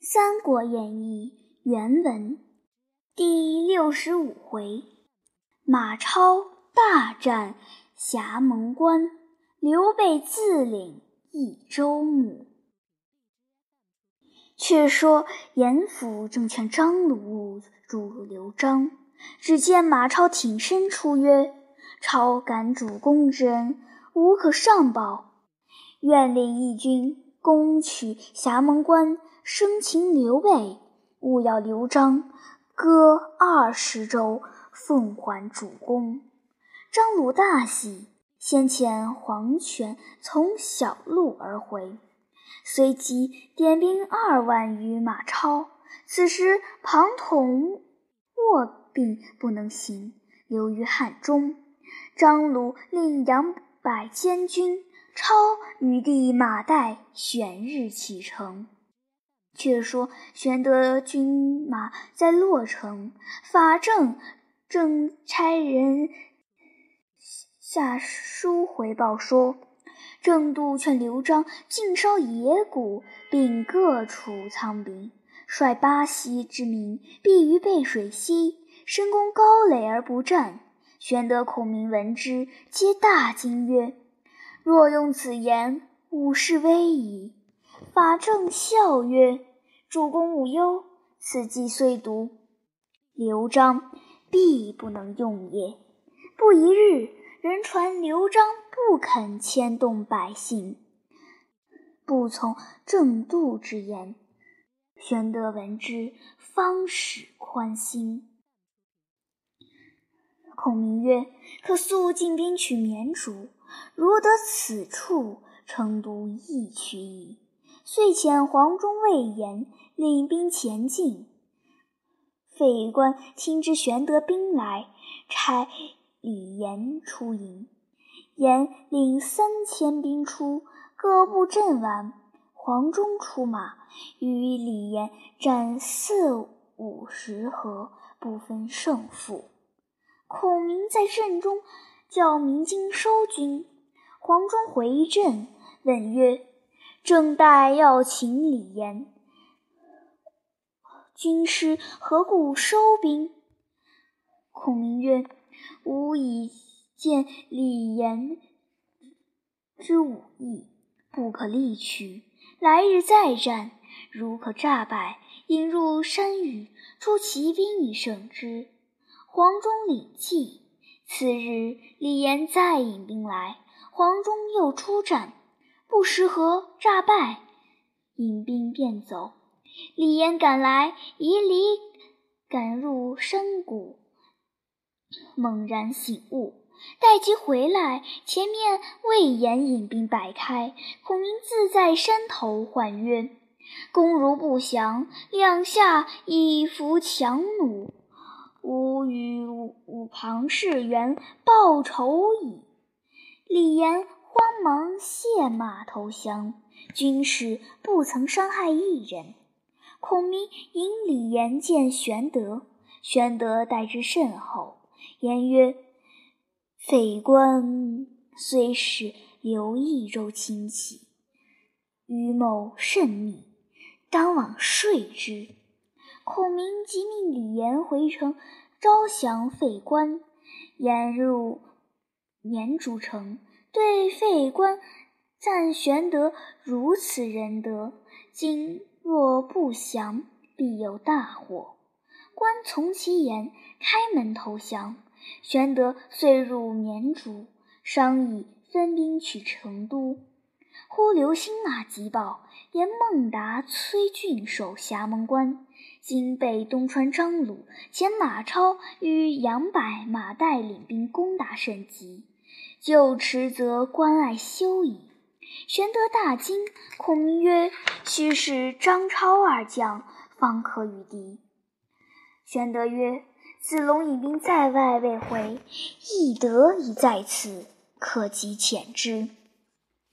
《三国演义》原文第六十五回：马超大战侠门关，刘备自领益州牧。却说严府正劝张鲁助刘璋，只见马超挺身出曰：“超敢主公之恩，无可上报，愿领义军攻取侠门关。”生擒刘备，勿要刘璋割二十州，奉还主公。张鲁大喜，先遣黄权从小路而回，随即点兵二万余马超。此时庞统卧病不能行，留于汉中。张鲁令杨百监军，超与弟马岱选日启程。却说玄德军马在洛城，法正正差人下书回报说，郑度劝刘璋尽烧野谷，并各处仓兵，率巴西之民避于背水溪，深攻高垒而不战。玄德、孔明闻之，皆大惊曰：“若用此言，吾事危矣。”法正笑曰。主公无忧，此计虽毒，刘璋必不能用也。不一日，人传刘璋不肯牵动百姓，不从郑度之言。玄德闻之，方始宽心。孔明曰：“可速进兵取绵竹，如得此处，成都易取矣。”遂遣黄忠、魏延领兵前进。费官听知玄德兵来，差李严出营。严领三千兵出，各部阵完。黄忠出马，与李严战四五十合，不分胜负。孔明在阵中叫鸣金收军。黄忠回阵，问曰。正待要请李严，军师何故收兵？孔明曰：“吾已见李严之武艺，不可力取。来日再战，如可诈败，引入山雨，出奇兵以胜之。”黄忠领计。次日，李严再引兵来，黄忠又出战。不时合，诈败，引兵便走。李严赶来，以礼赶入山谷，猛然醒悟。待即回来，前面魏延引兵摆开，孔明自在山头唤曰：“公如不降，两下以伏强弩，吾与吾庞士元报仇矣。”李严。慌忙卸马投降，军士不曾伤害一人。孔明引李严见玄德，玄德待之甚厚，言曰：“匪官虽是刘益州亲戚，余谋甚密，当往说之。”孔明即命李严回城招降费官，沿入绵竹城。对费官赞玄德如此仁德，今若不降，必有大祸。官从其言，开门投降。玄德遂入绵竹，商议分兵取成都。忽刘兴马急报，言孟达、崔俊守侠门关，今被东川张鲁遣马超与杨柏、马岱领兵攻打甚急。就迟则关隘休矣。玄德大惊，孔明曰：“须是张超二将，方可与敌。”玄德曰：“子龙引兵在外未回，翼德已在此，可即遣之。”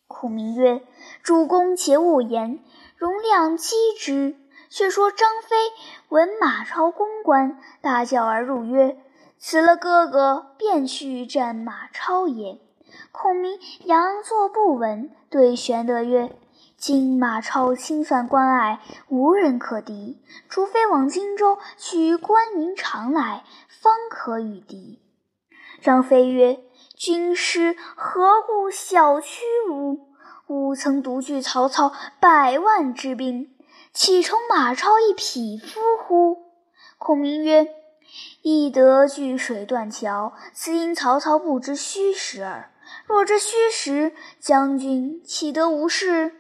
孔明曰：“主公且勿言，容量击之。”却说张飞闻马超攻关，大叫而入，曰：辞了哥哥，便去战马超也。孔明佯作不闻，对玄德曰：“今马超亲犯关隘，无人可敌，除非往荆州取关云长来，方可与敌。”张飞曰：“军师何故小觑吾？吾曾独拒曹操百万之兵，岂从马超一匹夫乎？”孔明曰：“翼得据水断桥，此因曹操不知虚实耳。若知虚实，将军岂得无事？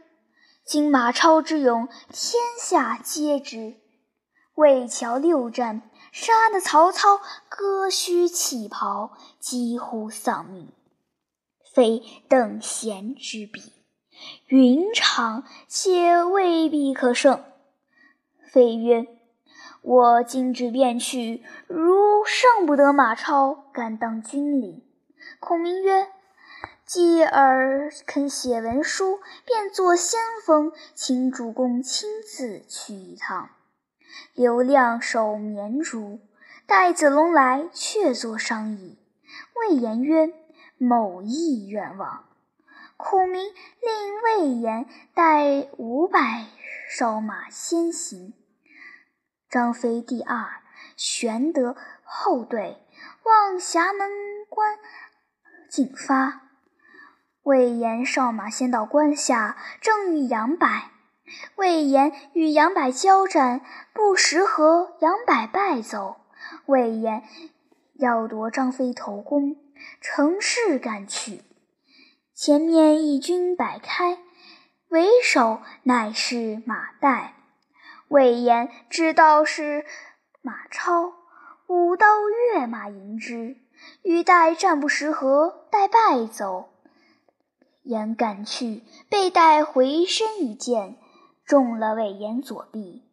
今马超之勇，天下皆知。魏桥六战，杀得曹操割须弃袍，几乎丧命，非等闲之比。云长且未必可胜。”飞曰。我今之便去，如胜不得马超，敢当军令。孔明曰：“继而肯写文书，便做先锋，请主公亲自去一趟。刘亮守绵竹，待子龙来，却作商议。”魏延曰：“某亦愿往。”孔明令魏延带五百哨马先行。张飞第二，玄德后队，望峡门关进发。魏延哨马先到关下，正遇杨柏。魏延与杨柏交战，不识合，杨柏败走。魏延要夺张飞头功，乘势赶去。前面一军摆开，为首乃是马岱。魏延知道是马超，舞刀跃马迎之，与待战不识合，待败走。言赶去，被带回身一箭，中了魏延左臂。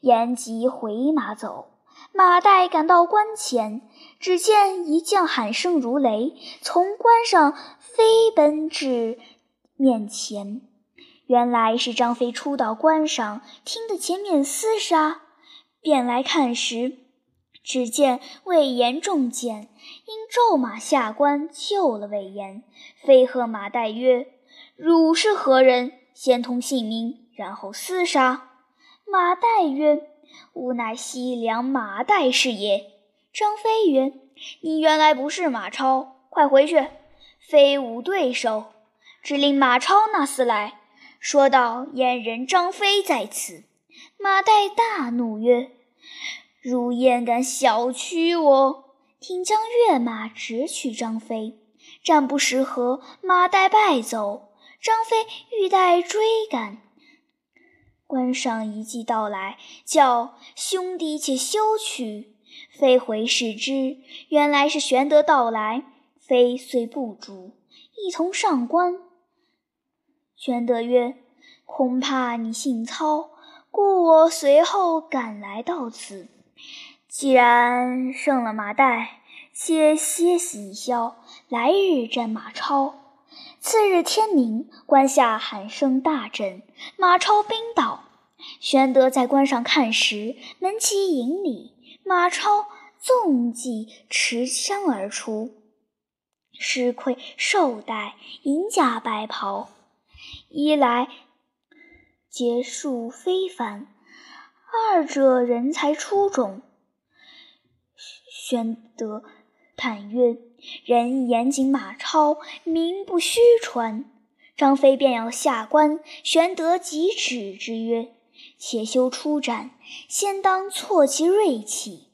延即回马走，马岱赶到关前，只见一将喊声如雷，从关上飞奔至面前。原来是张飞出到关上，听得前面厮杀，便来看时，只见魏延中箭，因骤马下关救了魏延。飞喝马岱曰：“汝是何人？先通姓名，然后厮杀。”马岱曰：“吾乃西凉马岱是也。”张飞曰：“你原来不是马超，快回去，非吾对手，只令马超那厮来。”说道：“燕人张飞在此。”马岱大怒曰：“汝焉敢小觑我！”挺枪跃马直取张飞，战不识合，马岱败走。张飞欲待追赶，关上一骑到来，叫兄弟且休去。飞回视之，原来是玄德到来。飞遂不逐，一同上关。玄德曰：“恐怕你性操，故我随后赶来到此。既然胜了马岱，且歇息一宵，来日战马超。”次日天明，关下喊声大震，马超兵到。玄德在关上看时，门旗迎礼，马超纵骑持枪而出，石盔绶带，银甲白袍。一来结束非凡，二者人才出众。玄德叹曰：“人严谨马超，名不虚传。”张飞便要下关，玄德即止之曰：“且休出战，先当挫其锐气。”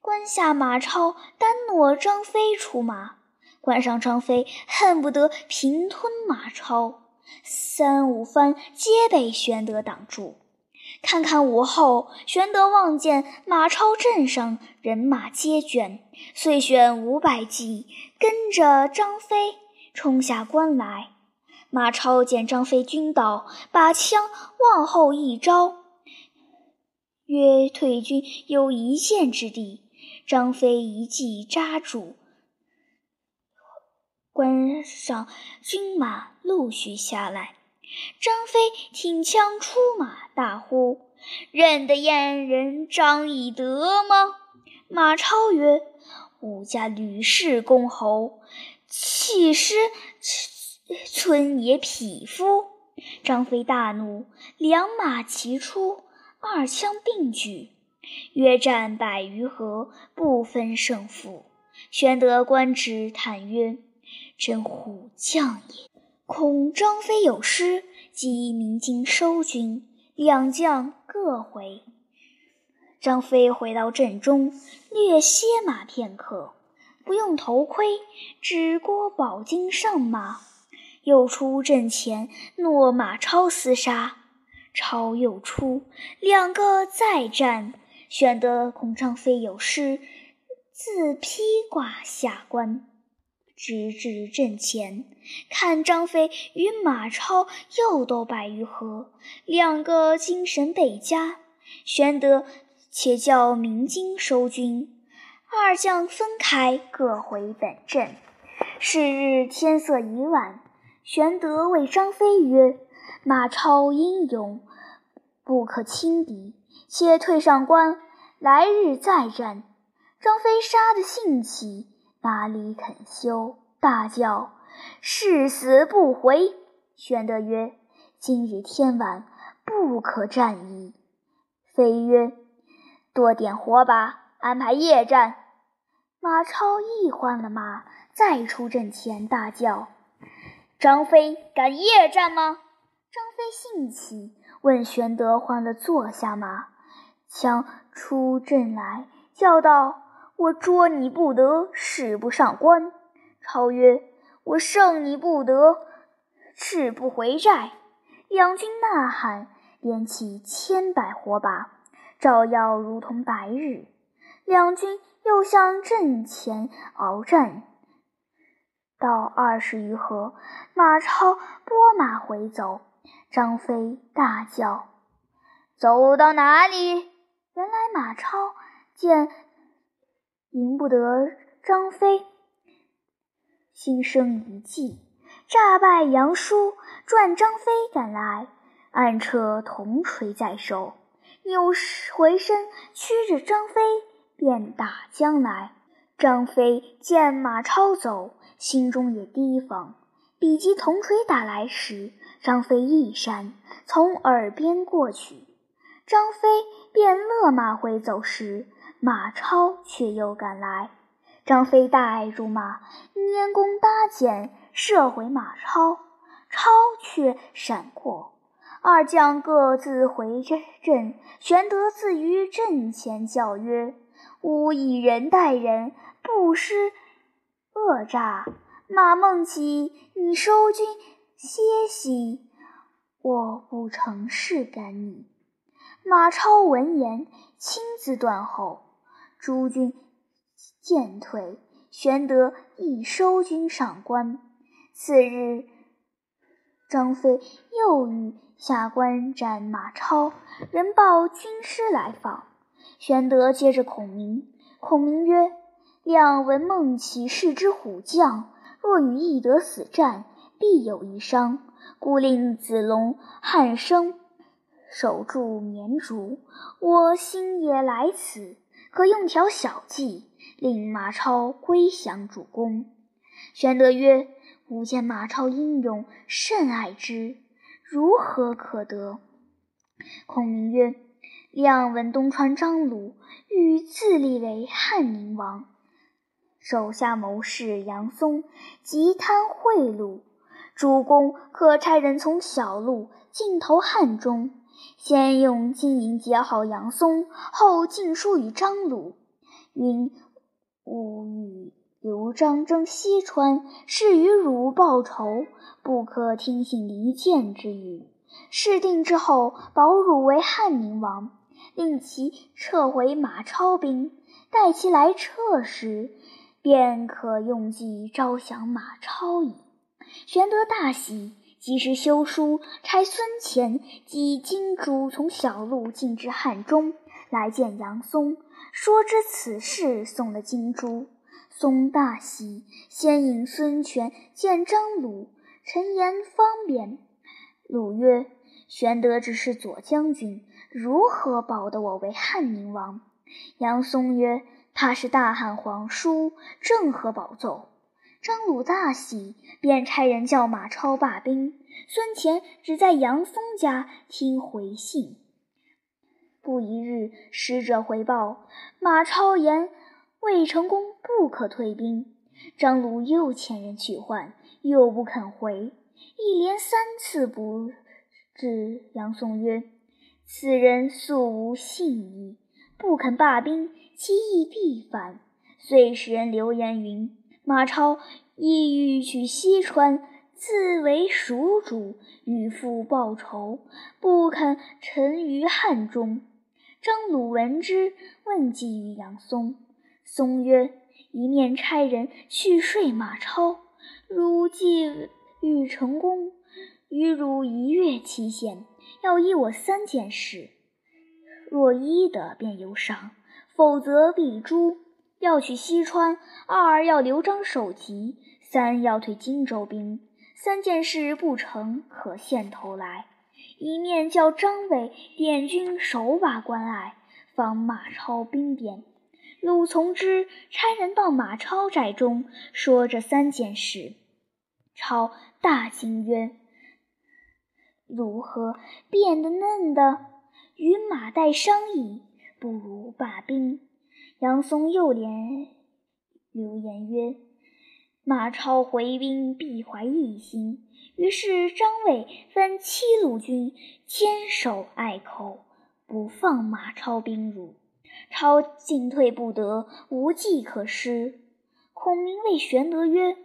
关下马超单诺张飞出马，关上张飞恨不得平吞马超。三五番皆被玄德挡住。看看午后，玄德望见马超阵上人马皆卷，遂选五百骑跟着张飞冲下关来。马超见张飞军到，把枪往后一招，约退军有一线之地。张飞一骑扎住。关上军马陆续下来，张飞挺枪出马，大呼：“认得燕人张翼德吗？”马超曰：“吾家吕氏公侯，岂是村野匹夫？”张飞大怒，两马齐出，二枪并举，约战百余合，不分胜负。玄德观之，叹曰：“真虎将也！恐张飞有失，即鸣金收军。”两将各回。张飞回到阵中，略歇马片刻，不用头盔，只郭宝金上马，又出阵前，诺马超厮杀。超又出，两个再战。玄德恐张飞有失，自披挂下关。直至阵前，看张飞与马超又斗百余合，两个精神倍加。玄德且叫鸣金收军，二将分开，各回本阵。是日天色已晚，玄德谓张飞曰：“马超英勇，不可轻敌，且退上关，来日再战。”张飞杀得兴起。巴里肯修？大叫：“誓死不回！”玄德曰：“今日天晚，不可战矣。”飞曰：“多点火把，安排夜战。”马超亦换了马，再出阵前，大叫：“张飞敢夜战吗？”张飞兴起，问玄德换了坐下马，枪出阵来，叫道。我捉你不得，誓不上关。超曰：“我胜你不得，誓不回寨。”两军呐喊，点起千百火把，照耀如同白日。两军又向阵前鏖战，到二十余合，马超拨马回走。张飞大叫：“走到哪里？”原来马超见。赢不得张飞，心生一计，诈败杨叔，赚张飞赶来，暗撤铜锤在手，扭回身驱着张飞便打将来。张飞见马超走，心中也提防，比及铜锤打来时，张飞一闪，从耳边过去。张飞便勒马回走时。马超却又赶来，张飞大爱如马，拈弓搭箭，射回马超，超却闪过。二将各自回阵，玄德自于阵前叫曰：“吾以人待人，不失恶诈。马孟起，你收军歇息，我不成事干你。”马超闻言，亲自断后。诸军渐退，玄德亦收军上关。次日，张飞又欲下关斩马超，人报军师来访。玄德接着孔明，孔明曰：“亮闻孟起是之虎将，若与翼德死战，必有一伤，故令子龙、汉升守住绵竹。我心也来此。”可用条小计，令马超归降主公。玄德曰：“吾见马超英勇，甚爱之，如何可得？”孔明曰：“亮闻东川张鲁欲自立为汉宁王，手下谋士杨松极贪贿赂，主公可差人从小路进投汉中。”先用金银结好杨松，后进书与张鲁，云吾与刘璋争西川，是与汝报仇，不可听信离间之语。事定之后，保汝为汉宁王，令其撤回马超兵，待其来撤时，便可用计招降马超矣。玄德大喜。及时修书，差孙乾及金珠从小路进至汉中，来见杨松，说知此事，送了金珠。松大喜，先引孙权见张鲁，陈言方便。鲁曰：“玄德只是左将军，如何保得我为汉宁王？”杨松曰：“他是大汉皇叔，正合宝奏。”张鲁大喜，便差人叫马超罢兵。孙乾只在杨松家听回信。不一日，使者回报马超言魏成功不可退兵。张鲁又遣人去唤，又不肯回，一连三次不至。杨松曰：“此人素无信义，不肯罢兵，其意必反。”遂使人留言云。马超意欲去西川，自为蜀主，与父报仇，不肯沉于汉中。张鲁闻之，问计于杨松。松曰：“一面差人去说马超，汝既欲成功，与汝一月期限，要依我三件事。若依得，便有赏；否则，必诛。”要去西川，二要刘璋首级，三要退荆州兵。三件事不成，可献头来。一面叫张伟点军守把关隘，防马超兵变。鲁从之，差人到马超寨中，说这三件事。超大惊曰：“如何变得嫩的？与马岱商议，不如罢兵。”杨松又连留言曰：“马超回兵必怀异心。”于是张伟分七路军坚守隘口，不放马超兵入。超进退不得，无计可施。孔明谓玄德曰：“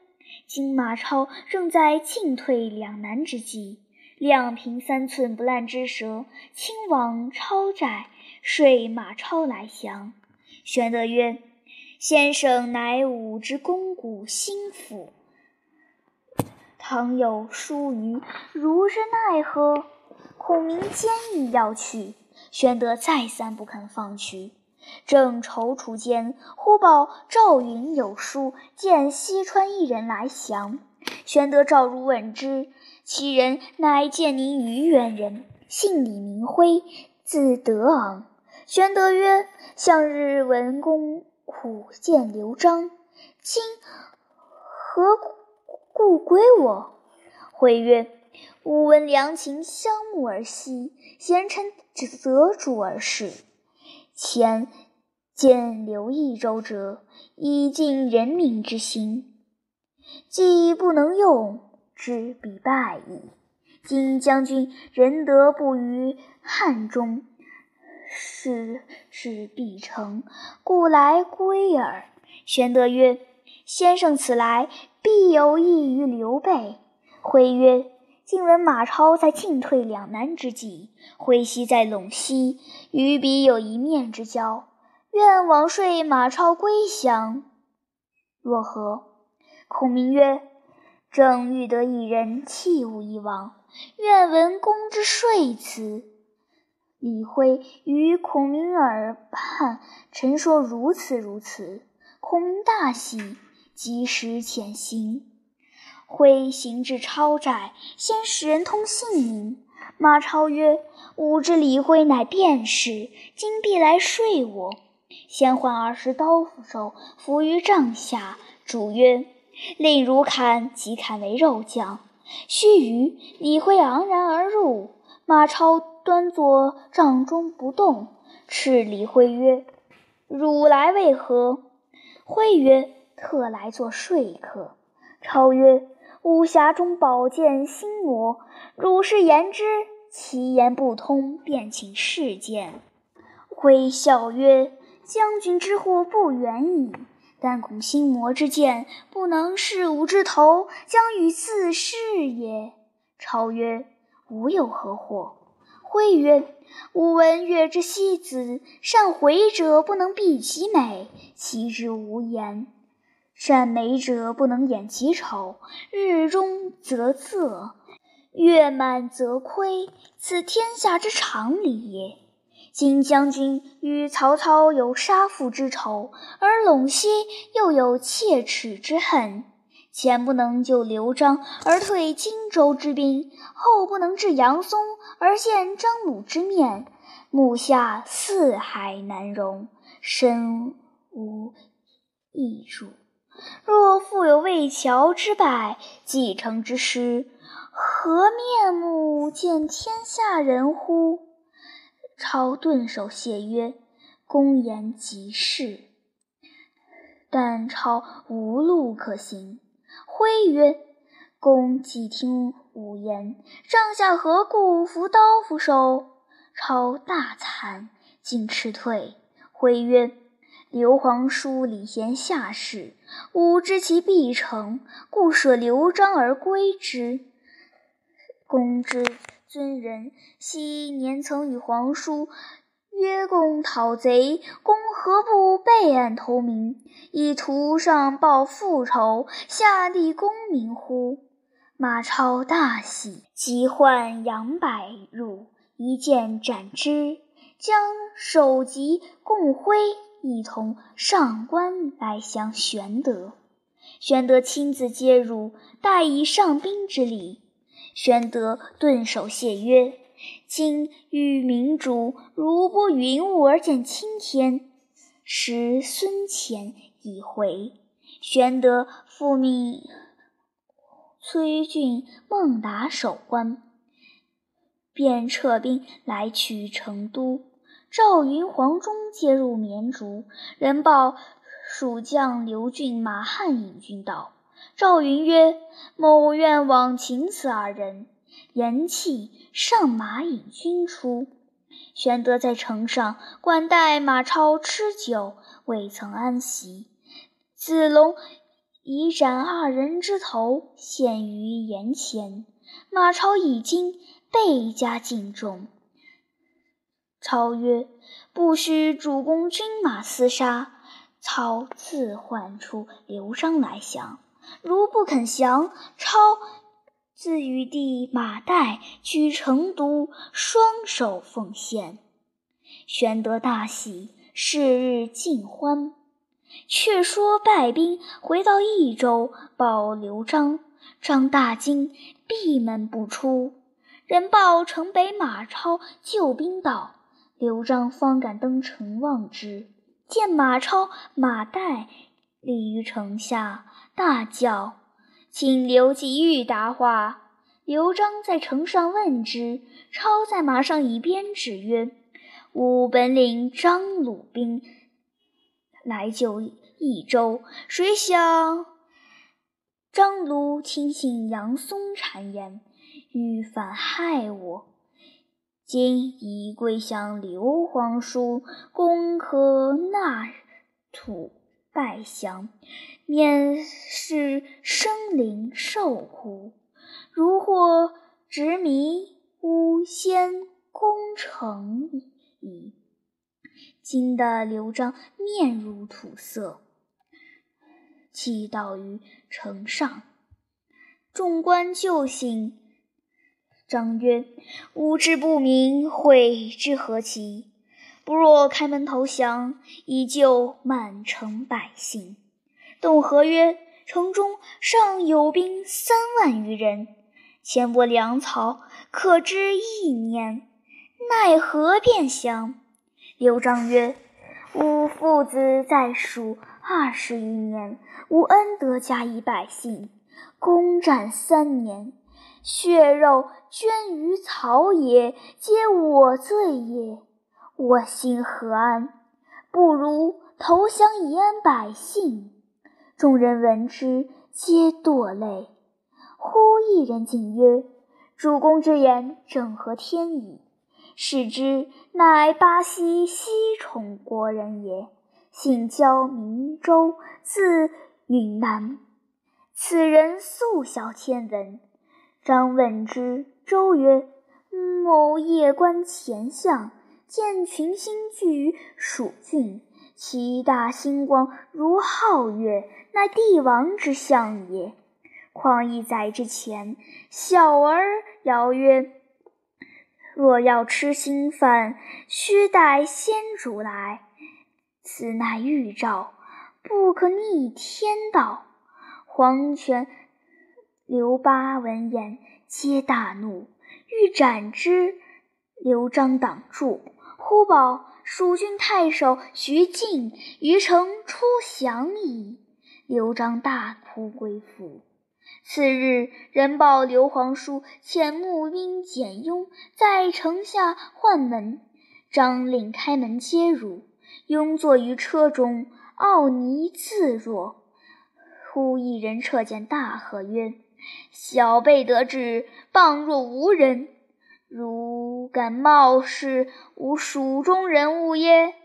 今马超正在进退两难之际，两平三寸不烂之舌，亲往超寨，说马超来降。”玄德曰：“先生乃吾之肱骨心腹，倘有疏虞，如之奈何？”孔明坚意要去，玄德再三不肯放去。正踌躇间，忽报赵云有书，见西川一人来降。玄德召入问之，其人乃建宁虞远人，姓李，名辉，字德昂。玄德曰：“向日文公苦见刘璋，今何故归我？”回曰：“吾闻良禽相慕而息，贤臣择主而事。前见刘益州者，以尽人民之心，既不能用之，必败矣。今将军仁德不于汉中。”事事必成，故来归耳。玄德曰：“先生此来，必有益于刘备。”辉曰：“今闻马超在进退两难之际，挥西在陇西，与彼有一面之交，愿王说马超归降，若何？”孔明曰：“正欲得一人，弃吾以往，愿闻公之说辞。”李辉与孔明耳畔陈说如此如此，孔明大喜，即时遣行。辉行至超寨，先使人通姓名。马超曰：“吾知李辉乃便士，今必来睡我。”先唤二十刀斧手伏于帐下，主曰：“令汝砍，即砍为肉酱。”须臾，李辉昂然而入，马超。端坐帐中不动，斥李辉曰：“汝来为何？”辉曰：“特来做说客。”超曰：“吾匣中宝剑心魔，汝是言之，其言不通，便请示见。”辉笑曰：“将军之祸不远矣，但恐心魔之剑不能视吾之头，将与自噬也。”超曰：“吾有何祸？”辉曰：“吾闻月之西子，善回者不能避其美，其之无言；善美者不能掩其丑。日中则仄，月满则亏，此天下之常理也。今将军与曹操有杀父之仇，而陇西又有切齿之恨。”前不能救刘璋而退荆州之兵，后不能治杨松而见张鲁之面，目下四海难容，身无异主。若复有魏桥之败，继承之师，何面目见天下人乎？”超顿首谢曰：“公言极是。”但超无路可行，挥曰：“公既听吾言，帐下何故扶刀斧手？”超大惭，进斥退。徽曰：“刘皇叔礼贤下士，吾知其必成，故舍刘璋而归之。公之尊人，昔年曾与皇叔约共讨贼，公何不备案投明，以图上报父仇，下利功名乎？”马超大喜，急唤杨柏入。一剑斩之，将首级共挥，一同上官来降玄德。玄德亲自接入，待以上宾之礼。玄德顿首谢曰：“今遇明主，如拨云雾而见青天。”时孙乾已回，玄德复命崔俊、孟达守关。便撤兵来取成都。赵云、黄忠接入绵竹，人报蜀将刘俊、马汉引军到。赵云曰：“某愿往请此二人。”言讫，上马引军出。玄德在城上管待马超吃酒，未曾安席。子龙已斩二人之头，献于岩前。马超已惊。倍加敬重。超曰：“不许主公军马厮杀。”操自唤出刘璋来降。如不肯降，超自与弟马岱取成都，双手奉献。玄德大喜，是日尽欢。却说败兵回到益州，报刘璋，张大惊，闭门不出。人报城北马超救兵到，刘璋方敢登城望之，见马超、马岱立于城下，大叫：“请刘季玉答话。”刘璋在城上问之，超在马上以鞭指曰：“吾本领张鲁兵来救益州，谁想张鲁听信杨松谗言。”欲反害我，今已归降刘皇叔，公可纳土拜降，免是生灵受苦。如或执迷，吾先攻城矣。惊得刘璋面如土色，泣倒于城上。众官救醒。张曰：“吾知不明，悔之何其？不若开门投降，以救满城百姓。”董和曰：“城中尚有兵三万余人，钱帛粮草可支一年，奈何便降？”刘璋曰：“吾父子在蜀二十余年，无恩德加以百姓，攻战三年。”血肉捐于草野，皆我罪也。我心何安？不如投降以安百姓。众人闻之，皆堕泪。忽一人进曰：“主公之言正合天意。”视之，乃巴西西宠国人也，姓焦，名周，字允南。此人素晓天文。张问之，周曰：“某夜观前相，见群星聚于蜀郡，其大星光如皓月，乃帝王之相也。况一载之前，小儿谣曰：‘若要吃新饭，须待先主来。’此乃预兆，不可逆天道。黄泉。”刘巴闻言，皆大怒，欲斩之。刘璋挡住，忽报蜀郡太守徐敬于城出降矣。刘璋大哭归府。次日，人报刘皇叔遣募兵简雍在城下唤门，张令开门接入。雍坐于车中，傲睨自若。忽一人掣见大喝曰：“小辈得志，傍若无人。如敢冒视吾蜀中人物耶？”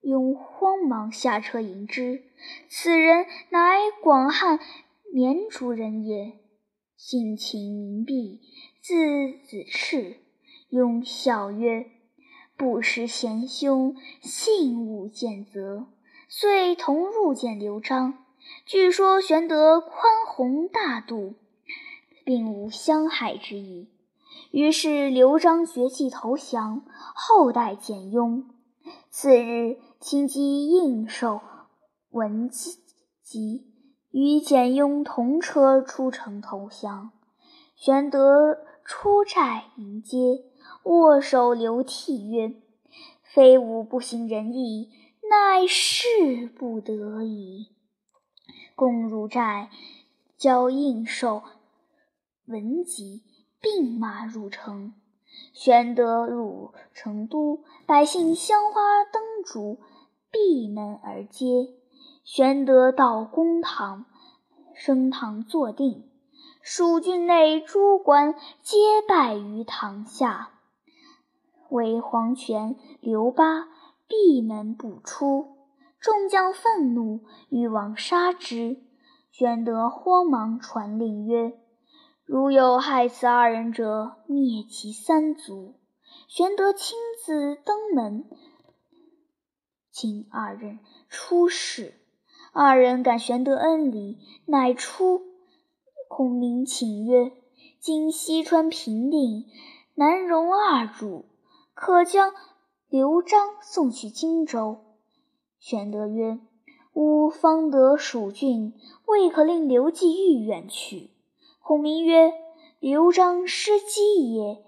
雍慌忙下车迎之。此人乃广汉绵竹人也，性情明蔽，字子赤。雍笑曰：“不识贤兄，幸勿见责。”遂同入见刘璋。据说玄德宽宏大度，并无相害之意。于是刘璋决计投降，后代简雍。次日，亲击应寿、文吉，与简雍同车出城投降。玄德出寨迎接，握手流涕曰：“非吾不行仁义，乃势不得已。”共入寨，交应寿、文吉并马入城。玄德入成都，百姓香花灯烛，闭门而接。玄德到公堂，升堂坐定，蜀郡内诸官皆拜于堂下，唯黄权、刘巴闭门不出。众将愤怒，欲往杀之。玄德慌忙传令曰：“如有害此二人者，灭其三族。”玄德亲自登门，请二人出示。二人感玄德恩礼，乃出。孔明请曰：“今西川平定，难容二主，可将刘璋送去荆州。”玄德曰：“吾方得蜀郡，未可令刘季玉远去。”孔明曰：“刘璋失机也，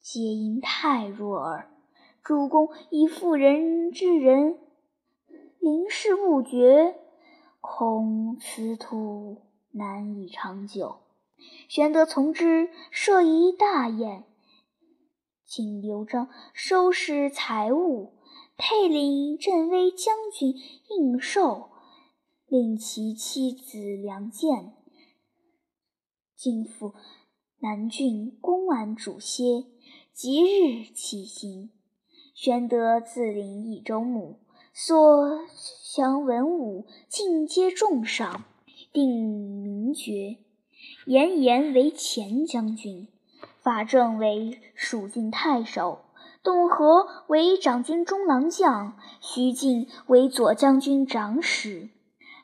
皆因太弱耳。主公以妇人之仁，临事不决，恐此途难以长久。”玄德从之，设一大宴，请刘璋收拾财物。配领镇威将军应寿，令其妻子梁健进赴南郡公安主歇，即日起行。玄德自领益州牧，所降文武尽皆重赏，定名爵。严颜为前将军，法正为蜀郡太守。董和为长军中郎将，徐进为左将军长史，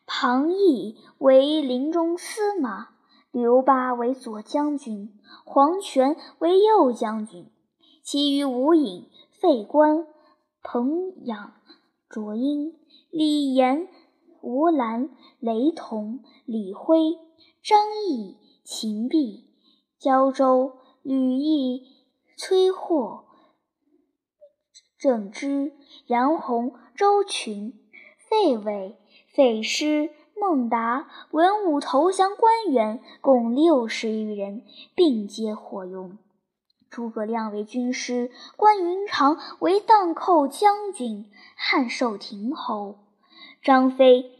庞毅为临中司马，刘巴为左将军，黄权为右将军。其余吴隐、费观、彭养、卓英、李岩、吴兰、雷同、李辉、张毅、秦璧、胶州、吕毅、崔霍。郑芝、杨洪、周群、费伟、费师、孟达，文武投降官员共六十余人，并皆获用。诸葛亮为军师，关云长为荡寇将军，汉寿亭侯；张飞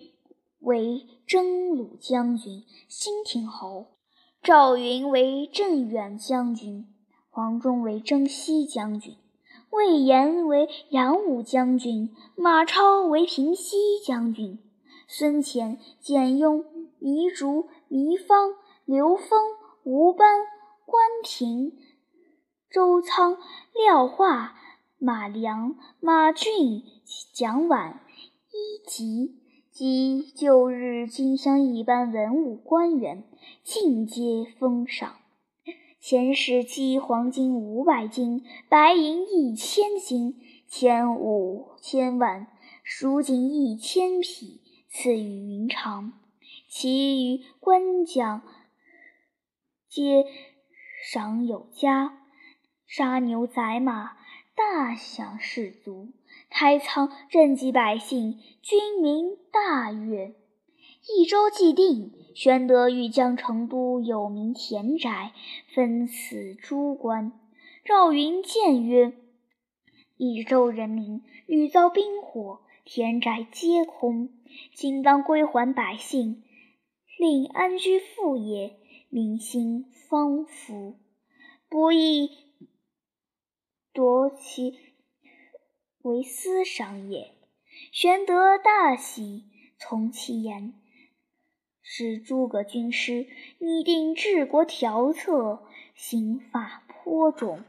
为征虏将军，兴亭侯；赵云为镇远将军，黄忠为征西将军。魏延为扬武将军，马超为平西将军，孙乾、简雍、糜竺、糜芳、刘封、吴班、关平、周仓、廖化、马良、马俊、蒋琬、伊吉及旧日金乡一般文武官员，尽皆封赏。遣使寄黄金五百斤，白银一千斤，钱五千万，蜀锦一千匹，赐予云长。其余官将皆赏有加，杀牛宰马，大享士卒，开仓赈济百姓，军民大悦。益州既定，玄德欲将成都有名田宅分赐诸官。赵云谏曰：“益州人民屡遭兵火，田宅皆空，今当归还百姓，令安居富业，民心方服，不亦夺其为私商也。”玄德大喜，从其言，使诸葛军师拟定治国条策，刑法颇重。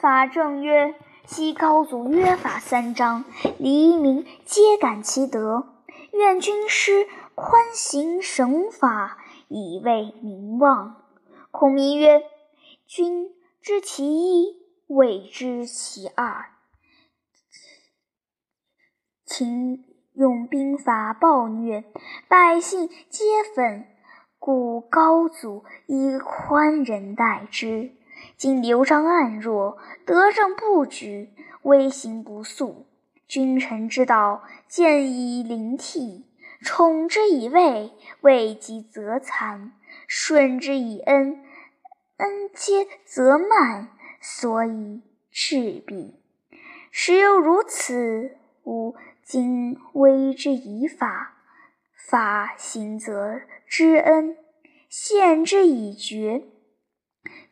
法正曰：“昔高祖约法三章，黎民皆感其德。愿军师宽刑省法，以为民望。”孔明曰：“君知其一，未知其二。”秦用兵法暴虐，百姓皆愤，故高祖以宽仁待之。今刘璋暗弱，德政不举，威行不肃，君臣之道见以灵替，宠之以位，位极则残；顺之以恩，恩皆则慢，所以赤壁。时有如此，吾。今威之以法，法行则知恩；宪之以绝，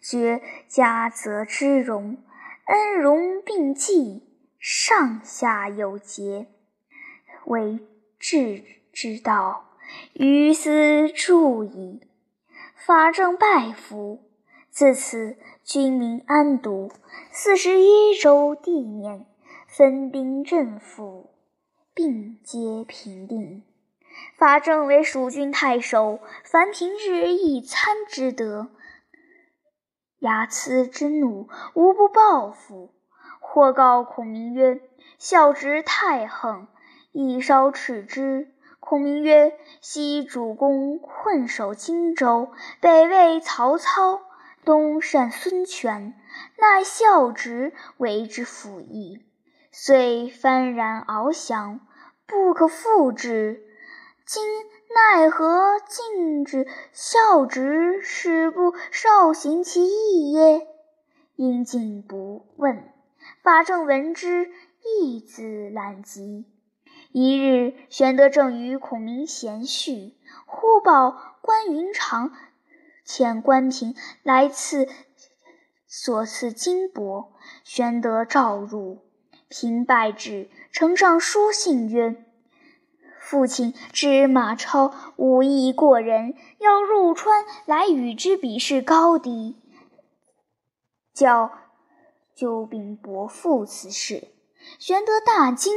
绝加则知荣。恩荣并济，上下有节，为治之道。于斯助矣。法正拜服，自此军民安堵。四十一州地面，分兵镇抚。并皆平定。法正为蜀郡太守，凡平日一餐之德，睚眦之怒，无不报复。或告孔明曰：“孝直太横，亦稍斥之。”孔明曰：“昔主公困守荆州，北魏曹操，东善孙权，乃孝直为之辅翼。”遂幡然翱翔，不可复之。今奈何禁止孝直，使不少行其义耶？因进不问。法正闻之，亦自览疾。一日，玄德正与孔明闲叙，忽报关云长遣关平来赐所赐金帛，玄德召入。平拜至，呈上书信曰：“父亲知马超武艺过人，要入川来与之比试高低，叫救兵伯父此事。”玄德大惊，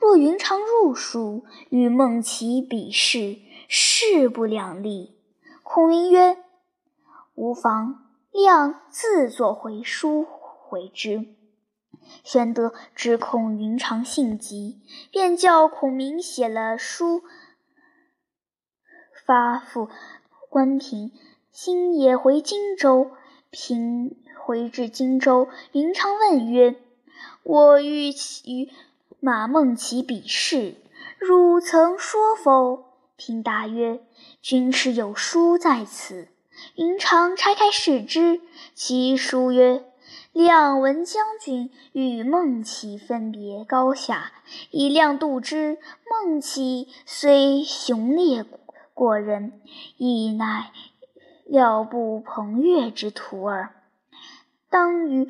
若云长入蜀与孟起比试，势不两立。孔明曰：“无妨，亮自作回书回之。”玄德只恐云长性急，便叫孔明写了书，发付关平。星夜回荆州，平回至荆州，云长问曰：“我欲与马孟起比试，汝曾说否？”平答曰：“军师有书在此。”云长拆开视之，其书曰。亮闻将军与孟起分别高下，以亮度之。孟起虽雄烈过人，亦乃料不彭越之徒耳。当与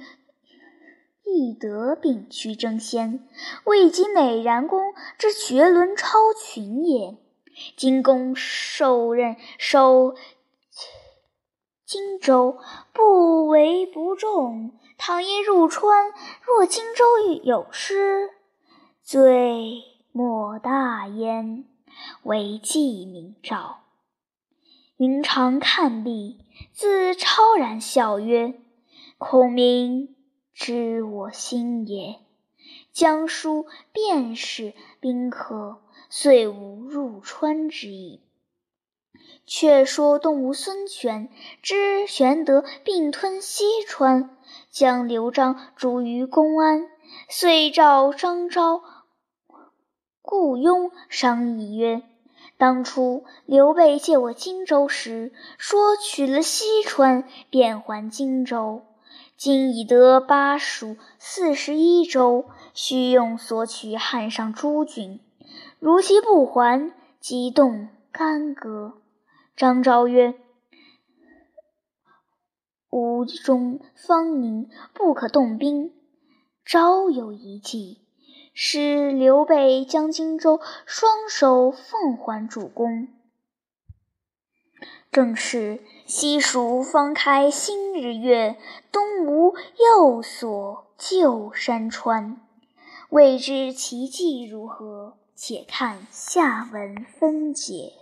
翼德并驱争先，未及美髯公之绝伦超群也。今公受任守荆州，不为不重。倘因入川，若荆州有失，罪莫大焉。为计明诏。云长看毕，自超然笑曰：“孔明知我心也。将书便是宾客，遂无入川之意。”却说东吴孙权知玄德并吞西川。将刘璋逐于公安，遂召张昭、顾雍商议曰：“当初刘备借我荆州时，说取了西川便还荆州。今已得巴蜀四十一州，须用索取汉上诸郡。如其不还，即动干戈。张昭曰：“吴中方宁，不可动兵。”昭有一计。使刘备将荆州双手奉还主公。正是西蜀方开新日月，东吴又锁旧山川。未知其计如何？且看下文分解。